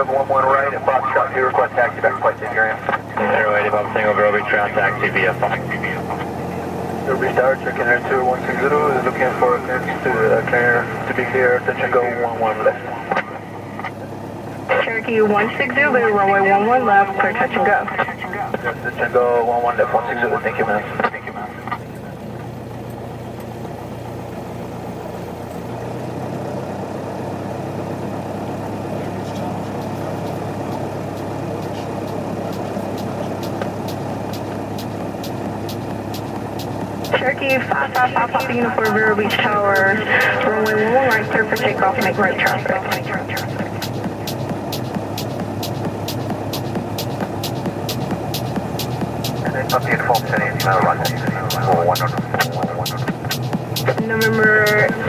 of 1-1 right at Foxtrot 2, request taxi back flight to Flight Area. 080 Bob Single Grove, ground taxi via Fox. Ruby Star, checking air 2160 is looking for clearance to, uh, clear, to be clear, attention go 11 left. Cherokee 160, runway 11 left, clear touch and go. Attention go 11 left, 160, thank you man. Papa the for Vero Beach Tower. Runway 11 right clear for takeoff, make right traffic. November